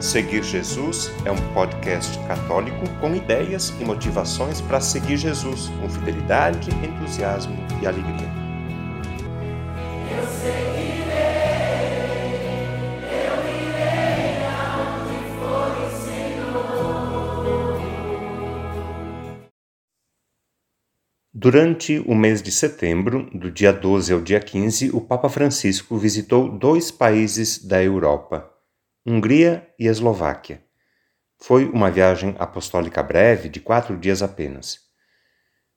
Seguir Jesus é um podcast católico com ideias e motivações para seguir Jesus com fidelidade, entusiasmo e alegria. Eu seguirei, eu irei aonde for o Senhor. Durante o mês de setembro, do dia 12 ao dia 15, o Papa Francisco visitou dois países da Europa Hungria e Eslováquia. Foi uma viagem apostólica breve, de quatro dias apenas.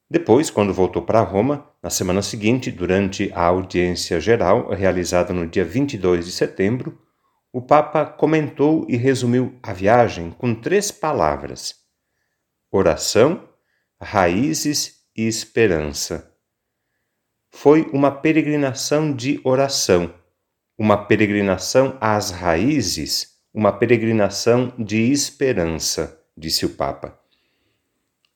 Depois, quando voltou para Roma, na semana seguinte, durante a audiência geral realizada no dia 22 de setembro, o Papa comentou e resumiu a viagem com três palavras: oração, raízes e esperança. Foi uma peregrinação de oração uma peregrinação às raízes, uma peregrinação de esperança, disse o Papa.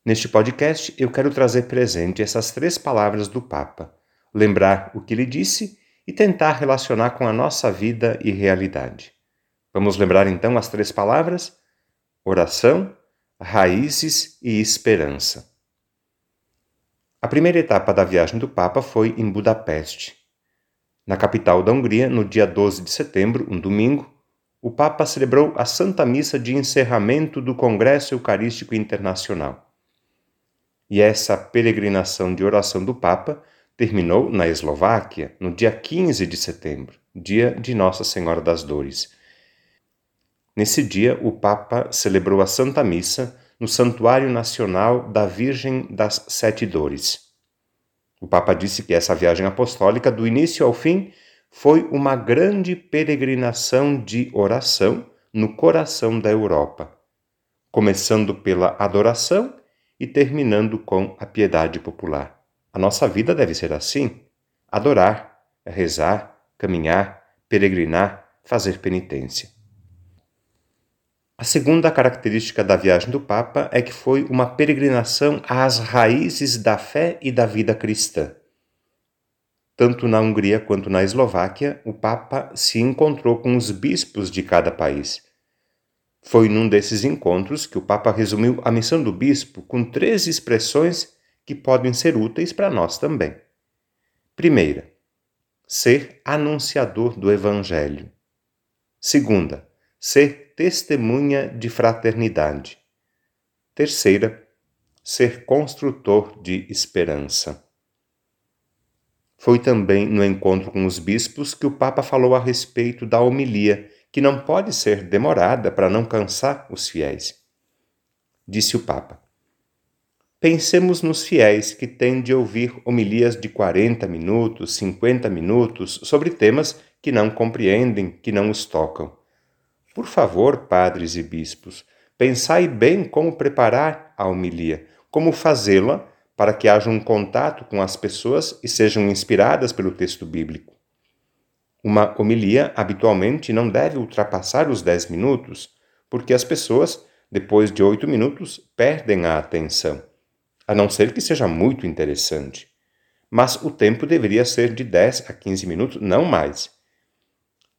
Neste podcast, eu quero trazer presente essas três palavras do Papa, lembrar o que ele disse e tentar relacionar com a nossa vida e realidade. Vamos lembrar então as três palavras? Oração, raízes e esperança. A primeira etapa da viagem do Papa foi em Budapeste. Na capital da Hungria, no dia 12 de setembro, um domingo, o Papa celebrou a Santa Missa de encerramento do Congresso Eucarístico Internacional. E essa peregrinação de oração do Papa terminou na Eslováquia no dia 15 de setembro, dia de Nossa Senhora das Dores. Nesse dia, o Papa celebrou a Santa Missa no Santuário Nacional da Virgem das Sete Dores. O Papa disse que essa viagem apostólica, do início ao fim, foi uma grande peregrinação de oração no coração da Europa, começando pela adoração e terminando com a piedade popular. A nossa vida deve ser assim: adorar, rezar, caminhar, peregrinar, fazer penitência. A segunda característica da viagem do Papa é que foi uma peregrinação às raízes da fé e da vida cristã. Tanto na Hungria quanto na Eslováquia, o Papa se encontrou com os bispos de cada país. Foi num desses encontros que o Papa resumiu a missão do bispo com três expressões que podem ser úteis para nós também. Primeira, ser anunciador do Evangelho. Segunda, ser testemunha de fraternidade. Terceira, ser construtor de esperança. Foi também no encontro com os bispos que o Papa falou a respeito da homilia, que não pode ser demorada para não cansar os fiéis. Disse o Papa: Pensemos nos fiéis que têm de ouvir homilias de 40 minutos, 50 minutos sobre temas que não compreendem, que não os tocam. Por favor, padres e bispos, pensai bem como preparar a homilia, como fazê-la para que haja um contato com as pessoas e sejam inspiradas pelo texto bíblico. Uma homilia habitualmente não deve ultrapassar os dez minutos, porque as pessoas, depois de oito minutos, perdem a atenção, a não ser que seja muito interessante. Mas o tempo deveria ser de 10 a 15 minutos, não mais.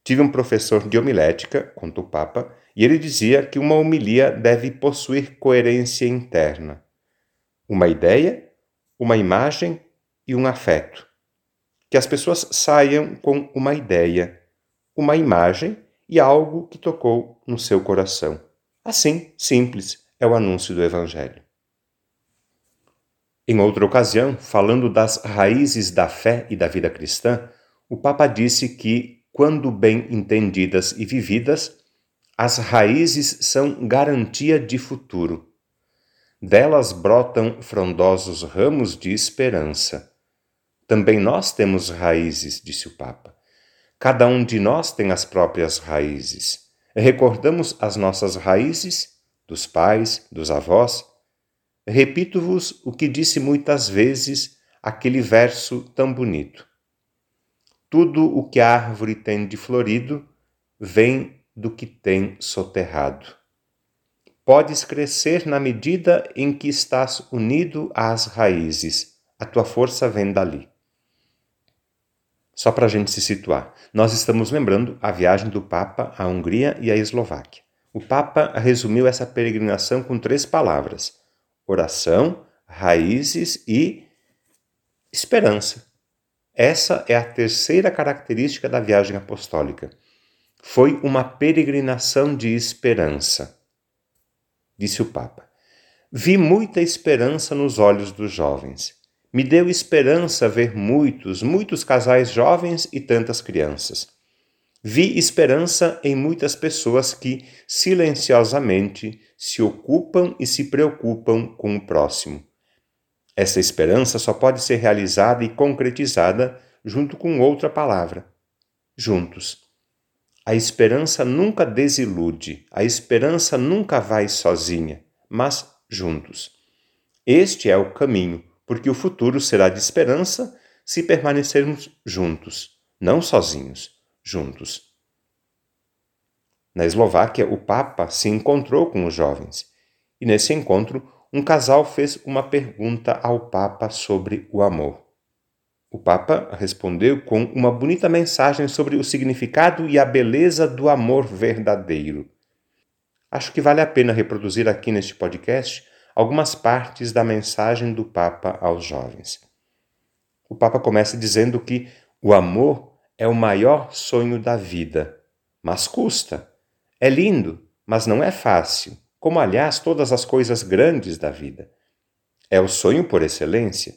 Tive um professor de homilética, conta o Papa, e ele dizia que uma homilia deve possuir coerência interna. Uma ideia, uma imagem e um afeto. Que as pessoas saiam com uma ideia, uma imagem e algo que tocou no seu coração. Assim, simples, é o anúncio do Evangelho. Em outra ocasião, falando das raízes da fé e da vida cristã, o Papa disse que quando bem entendidas e vividas, as raízes são garantia de futuro. Delas brotam frondosos ramos de esperança. Também nós temos raízes, disse o Papa. Cada um de nós tem as próprias raízes. Recordamos as nossas raízes, dos pais, dos avós. Repito-vos o que disse muitas vezes aquele verso tão bonito. Tudo o que a árvore tem de florido vem do que tem soterrado. Podes crescer na medida em que estás unido às raízes. A tua força vem dali. Só para a gente se situar, nós estamos lembrando a viagem do Papa à Hungria e à Eslováquia. O Papa resumiu essa peregrinação com três palavras: oração, raízes e esperança. Essa é a terceira característica da viagem apostólica. Foi uma peregrinação de esperança. Disse o Papa. Vi muita esperança nos olhos dos jovens. Me deu esperança ver muitos, muitos casais jovens e tantas crianças. Vi esperança em muitas pessoas que silenciosamente se ocupam e se preocupam com o próximo. Essa esperança só pode ser realizada e concretizada junto com outra palavra: juntos. A esperança nunca desilude, a esperança nunca vai sozinha, mas juntos. Este é o caminho, porque o futuro será de esperança se permanecermos juntos, não sozinhos, juntos. Na Eslováquia, o Papa se encontrou com os jovens e, nesse encontro, um casal fez uma pergunta ao Papa sobre o amor. O Papa respondeu com uma bonita mensagem sobre o significado e a beleza do amor verdadeiro. Acho que vale a pena reproduzir aqui neste podcast algumas partes da mensagem do Papa aos jovens. O Papa começa dizendo que o amor é o maior sonho da vida, mas custa. É lindo, mas não é fácil como aliás todas as coisas grandes da vida. É o sonho por excelência.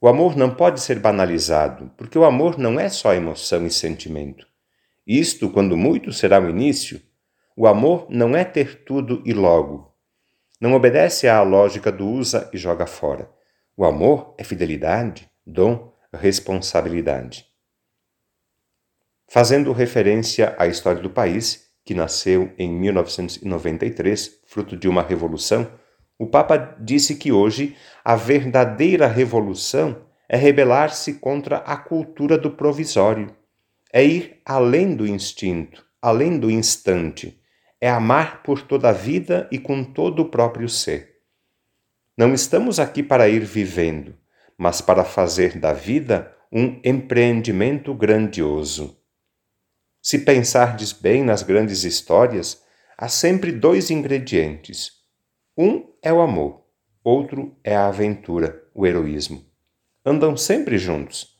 O amor não pode ser banalizado, porque o amor não é só emoção e sentimento. Isto, quando muito, será o início. O amor não é ter tudo e logo. Não obedece à lógica do usa e joga fora. O amor é fidelidade, dom, responsabilidade. Fazendo referência à história do país, que nasceu em 1993, fruto de uma revolução, o Papa disse que hoje a verdadeira revolução é rebelar-se contra a cultura do provisório, é ir além do instinto, além do instante, é amar por toda a vida e com todo o próprio ser. Não estamos aqui para ir vivendo, mas para fazer da vida um empreendimento grandioso. Se pensardes bem nas grandes histórias, há sempre dois ingredientes. Um é o amor, outro é a aventura, o heroísmo. Andam sempre juntos.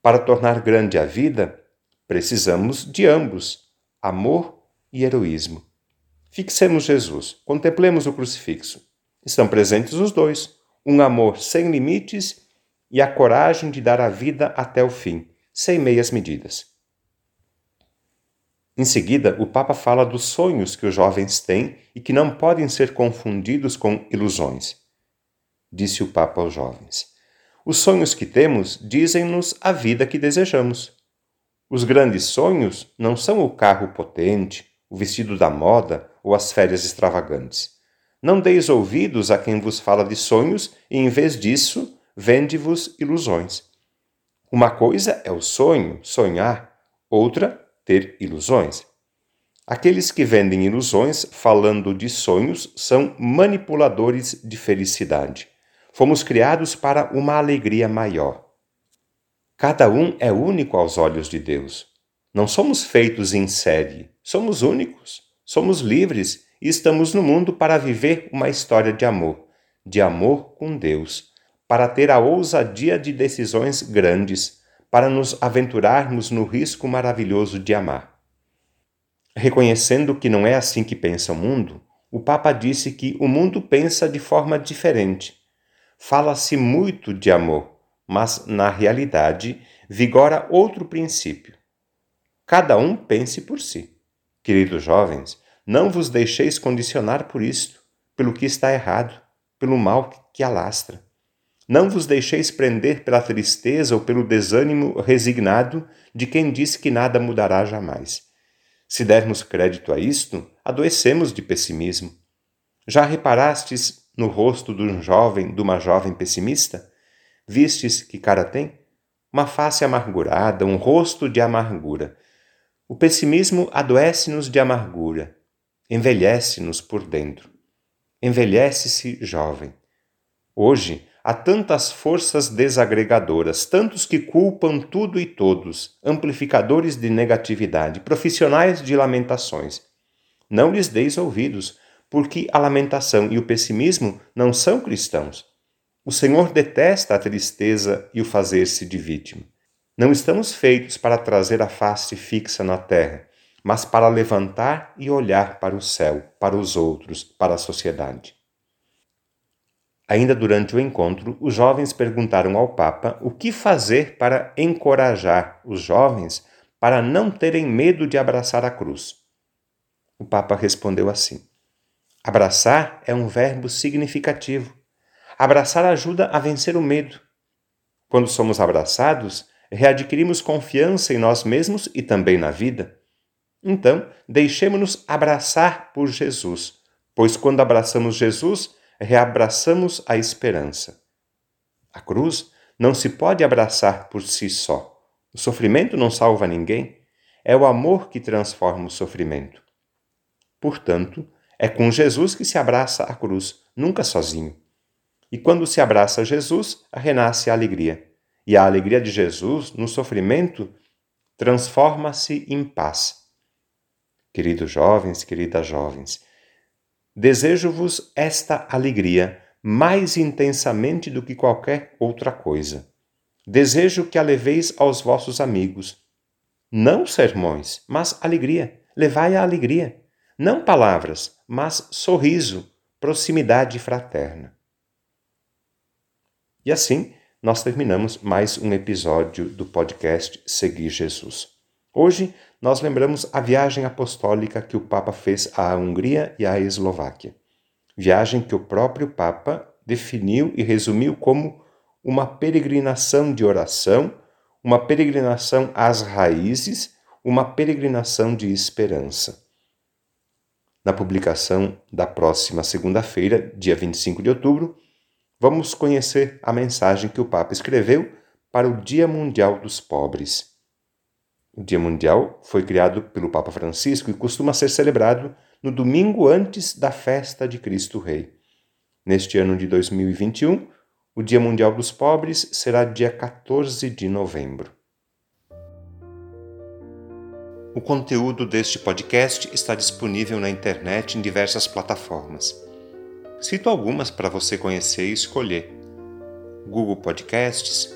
Para tornar grande a vida, precisamos de ambos, amor e heroísmo. Fixemos Jesus, contemplemos o crucifixo. Estão presentes os dois, um amor sem limites e a coragem de dar a vida até o fim, sem meias medidas. Em seguida, o Papa fala dos sonhos que os jovens têm e que não podem ser confundidos com ilusões. Disse o Papa aos jovens: Os sonhos que temos dizem-nos a vida que desejamos. Os grandes sonhos não são o carro potente, o vestido da moda ou as férias extravagantes. Não deis ouvidos a quem vos fala de sonhos e, em vez disso, vende-vos ilusões. Uma coisa é o sonho, sonhar, outra ter ilusões. Aqueles que vendem ilusões falando de sonhos são manipuladores de felicidade. Fomos criados para uma alegria maior. Cada um é único aos olhos de Deus. Não somos feitos em série, somos únicos, somos livres e estamos no mundo para viver uma história de amor, de amor com Deus, para ter a ousadia de decisões grandes, para nos aventurarmos no risco maravilhoso de amar. Reconhecendo que não é assim que pensa o mundo, o Papa disse que o mundo pensa de forma diferente. Fala-se muito de amor, mas na realidade vigora outro princípio. Cada um pense por si. Queridos jovens, não vos deixeis condicionar por isto, pelo que está errado, pelo mal que alastra. Não vos deixeis prender pela tristeza ou pelo desânimo resignado de quem diz que nada mudará jamais. Se dermos crédito a isto, adoecemos de pessimismo. Já reparastes no rosto de um jovem, de uma jovem pessimista? Vistes que cara tem? Uma face amargurada, um rosto de amargura. O pessimismo adoece-nos de amargura, envelhece-nos por dentro. Envelhece-se jovem. Hoje, Há tantas forças desagregadoras, tantos que culpam tudo e todos, amplificadores de negatividade, profissionais de lamentações. Não lhes deis ouvidos, porque a lamentação e o pessimismo não são cristãos. O Senhor detesta a tristeza e o fazer-se de vítima. Não estamos feitos para trazer a face fixa na terra, mas para levantar e olhar para o céu, para os outros, para a sociedade. Ainda durante o encontro, os jovens perguntaram ao Papa o que fazer para encorajar os jovens para não terem medo de abraçar a cruz. O Papa respondeu assim: Abraçar é um verbo significativo. Abraçar ajuda a vencer o medo. Quando somos abraçados, readquirimos confiança em nós mesmos e também na vida. Então, deixemos-nos abraçar por Jesus, pois quando abraçamos Jesus, reabraçamos a esperança. A cruz não se pode abraçar por si só. O sofrimento não salva ninguém. É o amor que transforma o sofrimento. Portanto, é com Jesus que se abraça a cruz, nunca sozinho. E quando se abraça Jesus, renasce a alegria. E a alegria de Jesus, no sofrimento, transforma-se em paz. Queridos jovens, queridas jovens, desejo-vos esta alegria mais intensamente do que qualquer outra coisa. Desejo que a leveis aos vossos amigos. Não sermões, mas alegria. Levai a alegria. Não palavras, mas sorriso, proximidade fraterna. E assim, nós terminamos mais um episódio do podcast Seguir Jesus. Hoje, nós lembramos a viagem apostólica que o Papa fez à Hungria e à Eslováquia. Viagem que o próprio Papa definiu e resumiu como uma peregrinação de oração, uma peregrinação às raízes, uma peregrinação de esperança. Na publicação da próxima segunda-feira, dia 25 de outubro, vamos conhecer a mensagem que o Papa escreveu para o Dia Mundial dos Pobres. O Dia Mundial foi criado pelo Papa Francisco e costuma ser celebrado no domingo antes da festa de Cristo Rei. Neste ano de 2021, o Dia Mundial dos Pobres será dia 14 de novembro. O conteúdo deste podcast está disponível na internet em diversas plataformas. Cito algumas para você conhecer e escolher: Google Podcasts,